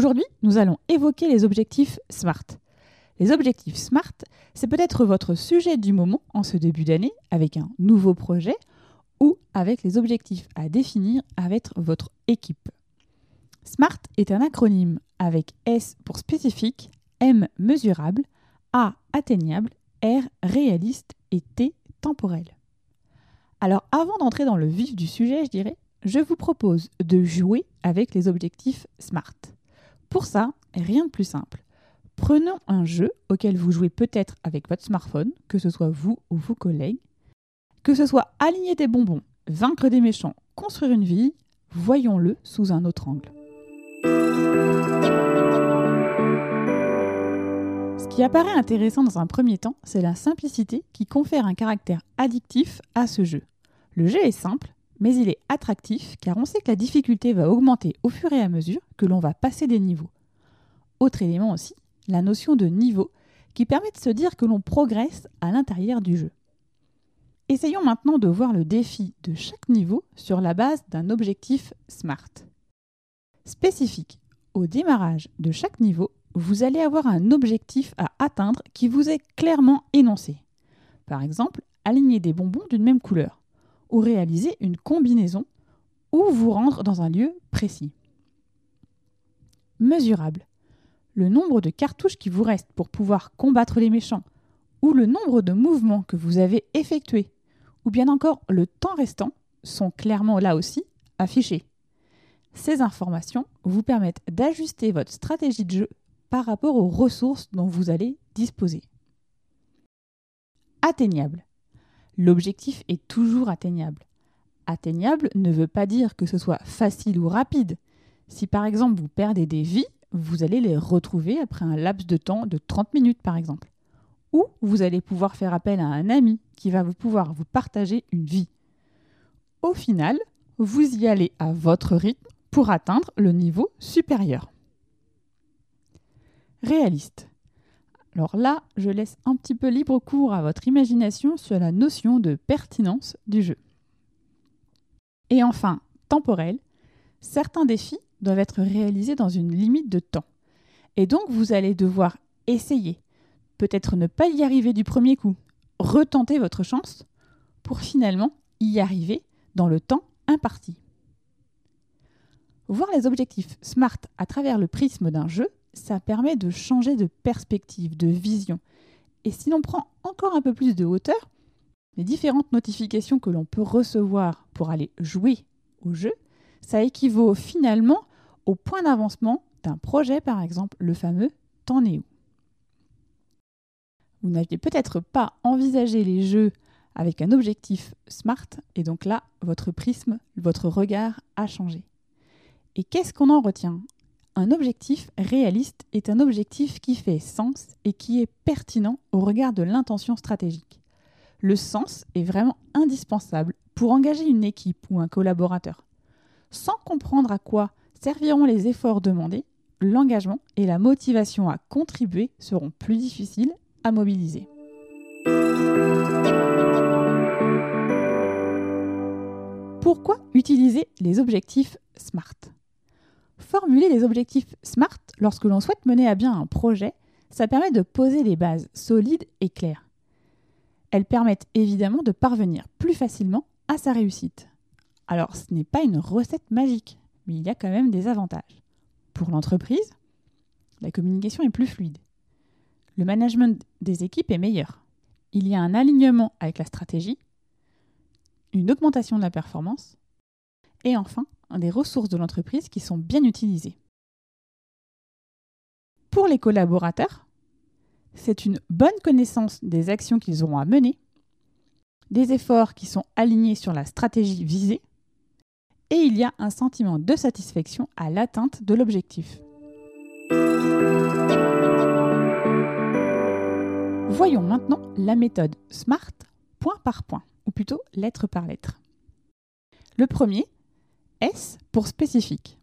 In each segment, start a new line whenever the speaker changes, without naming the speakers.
Aujourd'hui, nous allons évoquer les objectifs SMART. Les objectifs SMART, c'est peut-être votre sujet du moment en ce début d'année avec un nouveau projet ou avec les objectifs à définir avec votre équipe. SMART est un acronyme avec S pour spécifique, M mesurable, A atteignable, R réaliste et T temporel. Alors avant d'entrer dans le vif du sujet, je dirais, je vous propose de jouer avec les objectifs SMART. Pour ça, rien de plus simple. Prenons un jeu auquel vous jouez peut-être avec votre smartphone, que ce soit vous ou vos collègues, que ce soit aligner des bonbons, vaincre des méchants, construire une vie, voyons-le sous un autre angle. Ce qui apparaît intéressant dans un premier temps, c'est la simplicité qui confère un caractère addictif à ce jeu. Le jeu est simple, mais il est attractif car on sait que la difficulté va augmenter au fur et à mesure que l'on va passer des niveaux. Autre élément aussi, la notion de niveau qui permet de se dire que l'on progresse à l'intérieur du jeu. Essayons maintenant de voir le défi de chaque niveau sur la base d'un objectif SMART. Spécifique au démarrage de chaque niveau, vous allez avoir un objectif à atteindre qui vous est clairement énoncé. Par exemple, aligner des bonbons d'une même couleur ou réaliser une combinaison ou vous rendre dans un lieu précis. Mesurable. Le nombre de cartouches qui vous restent pour pouvoir combattre les méchants, ou le nombre de mouvements que vous avez effectués, ou bien encore le temps restant, sont clairement là aussi affichés. Ces informations vous permettent d'ajuster votre stratégie de jeu par rapport aux ressources dont vous allez disposer. Atteignable. L'objectif est toujours atteignable. Atteignable ne veut pas dire que ce soit facile ou rapide. Si par exemple vous perdez des vies, vous allez les retrouver après un laps de temps de 30 minutes par exemple. Ou vous allez pouvoir faire appel à un ami qui va pouvoir vous partager une vie. Au final, vous y allez à votre rythme pour atteindre le niveau supérieur. Réaliste. Alors là, je laisse un petit peu libre cours à votre imagination sur la notion de pertinence du jeu. Et enfin, temporel, certains défis doivent être réalisés dans une limite de temps. Et donc vous allez devoir essayer, peut-être ne pas y arriver du premier coup, retenter votre chance pour finalement y arriver dans le temps imparti. Voir les objectifs SMART à travers le prisme d'un jeu, ça permet de changer de perspective, de vision. Et si l'on prend encore un peu plus de hauteur, les différentes notifications que l'on peut recevoir pour aller jouer au jeu, ça équivaut finalement au point d'avancement d'un projet, par exemple le fameux T'en es où Vous n'aviez peut-être pas envisagé les jeux avec un objectif SMART, et donc là, votre prisme, votre regard a changé. Et qu'est-ce qu'on en retient? Un objectif réaliste est un objectif qui fait sens et qui est pertinent au regard de l'intention stratégique. Le sens est vraiment indispensable pour engager une équipe ou un collaborateur. Sans comprendre à quoi serviront les efforts demandés, l'engagement et la motivation à contribuer seront plus difficiles à mobiliser. Pourquoi utiliser les objectifs SMART? Formuler les objectifs SMART lorsque l'on souhaite mener à bien un projet, ça permet de poser des bases solides et claires. Elles permettent évidemment de parvenir plus facilement à sa réussite. Alors ce n'est pas une recette magique, mais il y a quand même des avantages. Pour l'entreprise, la communication est plus fluide. Le management des équipes est meilleur. Il y a un alignement avec la stratégie, une augmentation de la performance, et enfin des ressources de l'entreprise qui sont bien utilisées. Pour les collaborateurs, c'est une bonne connaissance des actions qu'ils auront à mener, des efforts qui sont alignés sur la stratégie visée, et il y a un sentiment de satisfaction à l'atteinte de l'objectif. Voyons maintenant la méthode SMART point par point, ou plutôt lettre par lettre. Le premier, S pour spécifique.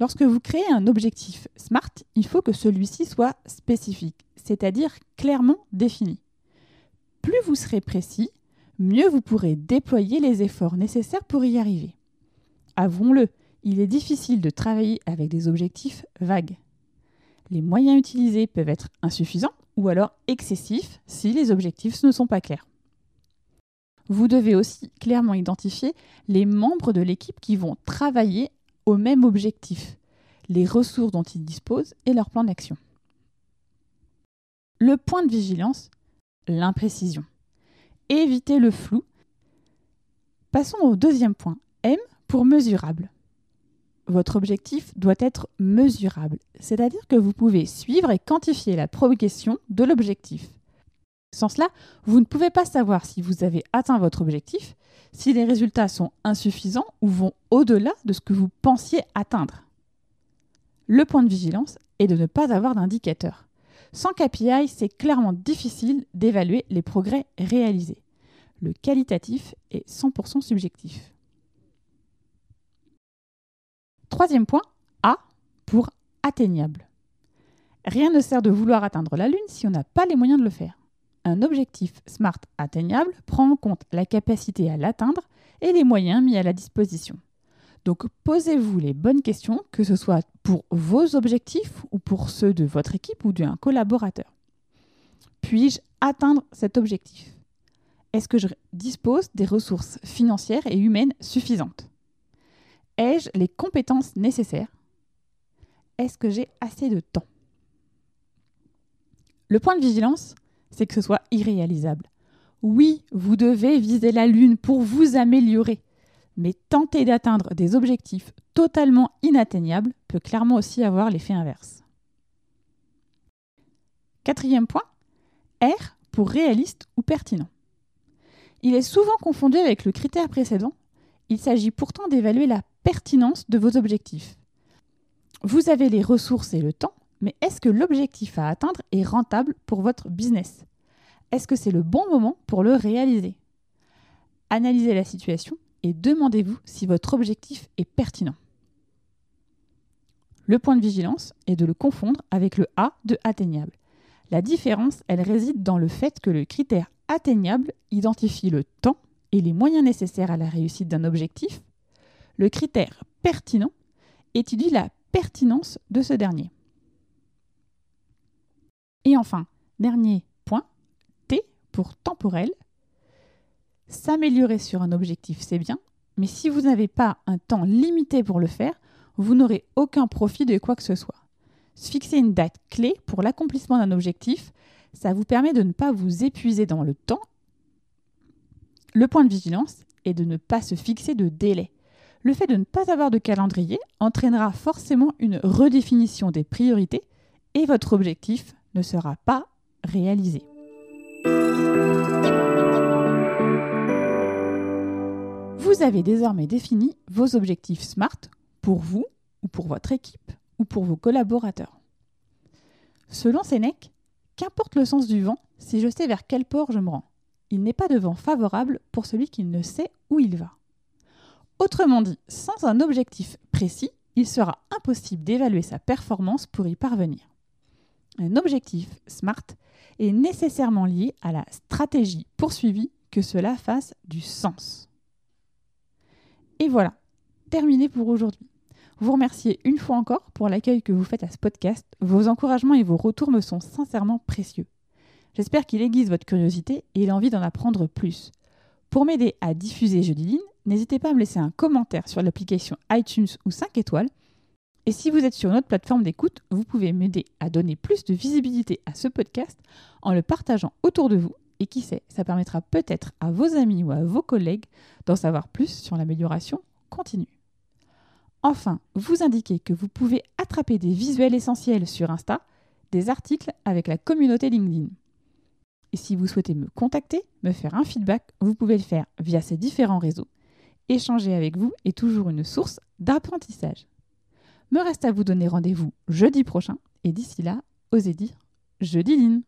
Lorsque vous créez un objectif SMART, il faut que celui-ci soit spécifique, c'est-à-dire clairement défini. Plus vous serez précis, mieux vous pourrez déployer les efforts nécessaires pour y arriver. Avouons-le, il est difficile de travailler avec des objectifs vagues. Les moyens utilisés peuvent être insuffisants ou alors excessifs si les objectifs ne sont pas clairs. Vous devez aussi clairement identifier les membres de l'équipe qui vont travailler au même objectif, les ressources dont ils disposent et leur plan d'action. Le point de vigilance, l'imprécision. Évitez le flou. Passons au deuxième point, M pour mesurable. Votre objectif doit être mesurable, c'est-à-dire que vous pouvez suivre et quantifier la progression de l'objectif. Sans cela, vous ne pouvez pas savoir si vous avez atteint votre objectif, si les résultats sont insuffisants ou vont au-delà de ce que vous pensiez atteindre. Le point de vigilance est de ne pas avoir d'indicateur. Sans KPI, c'est clairement difficile d'évaluer les progrès réalisés. Le qualitatif est 100% subjectif. Troisième point, A pour atteignable. Rien ne sert de vouloir atteindre la Lune si on n'a pas les moyens de le faire. Un objectif SMART atteignable prend en compte la capacité à l'atteindre et les moyens mis à la disposition. Donc posez-vous les bonnes questions, que ce soit pour vos objectifs ou pour ceux de votre équipe ou d'un collaborateur. Puis-je atteindre cet objectif? Est-ce que je dispose des ressources financières et humaines suffisantes? Ai-je les compétences nécessaires? Est-ce que j'ai assez de temps? Le point de vigilance, c'est que ce soit irréalisable. Oui, vous devez viser la Lune pour vous améliorer, mais tenter d'atteindre des objectifs totalement inatteignables peut clairement aussi avoir l'effet inverse. Quatrième point, R pour réaliste ou pertinent. Il est souvent confondu avec le critère précédent. Il s'agit pourtant d'évaluer la pertinence de vos objectifs. Vous avez les ressources et le temps, mais est-ce que l'objectif à atteindre est rentable pour votre business? Est-ce que c'est le bon moment pour le réaliser? Analysez la situation et demandez-vous si votre objectif est pertinent. Le point de vigilance est de le confondre avec le A de atteignable. La différence, elle réside dans le fait que le critère atteignable identifie le temps et les moyens nécessaires à la réussite d'un objectif. Le critère pertinent étudie la pertinence de ce dernier. Et enfin, dernier point, T pour temporel, S'améliorer sur un objectif, c'est bien, mais si vous n'avez pas un temps limité pour le faire, vous n'aurez aucun profit de quoi que ce soit. Se fixer une date clé pour l'accomplissement d'un objectif, ça vous permet de ne pas vous épuiser dans le temps. Le point de vigilance est de ne pas se fixer de délai. Le fait de ne pas avoir de calendrier entraînera forcément une redéfinition des priorités et votre objectif ne sera pas réalisé. Vous avez désormais défini vos objectifs SMART pour vous ou pour votre équipe ou pour vos collaborateurs. Selon Sénèque, qu'importe le sens du vent si je sais vers quel port je me rends. Il n'est pas de vent favorable pour celui qui ne sait où il va. Autrement dit, sans un objectif précis, il sera impossible d'évaluer sa performance pour y parvenir. Un objectif SMART est nécessairement lié à la stratégie poursuivie que cela fasse du sens. Et voilà, terminé pour aujourd'hui. Vous remerciez une fois encore pour l'accueil que vous faites à ce podcast. Vos encouragements et vos retours me sont sincèrement précieux. J'espère qu'il aiguise votre curiosité et l'envie d'en apprendre plus. Pour m'aider à diffuser Jeudi Ligne, n'hésitez pas à me laisser un commentaire sur l'application iTunes ou 5 étoiles. Et si vous êtes sur une autre plateforme d'écoute, vous pouvez m'aider à donner plus de visibilité à ce podcast en le partageant autour de vous et qui sait, ça permettra peut-être à vos amis ou à vos collègues d'en savoir plus sur l'amélioration continue. Enfin, vous indiquez que vous pouvez attraper des visuels essentiels sur Insta, des articles avec la communauté LinkedIn. Et si vous souhaitez me contacter, me faire un feedback, vous pouvez le faire via ces différents réseaux. Échanger avec vous est toujours une source d'apprentissage. Me reste à vous donner rendez-vous jeudi prochain et d'ici là, osez dire jeudi Line.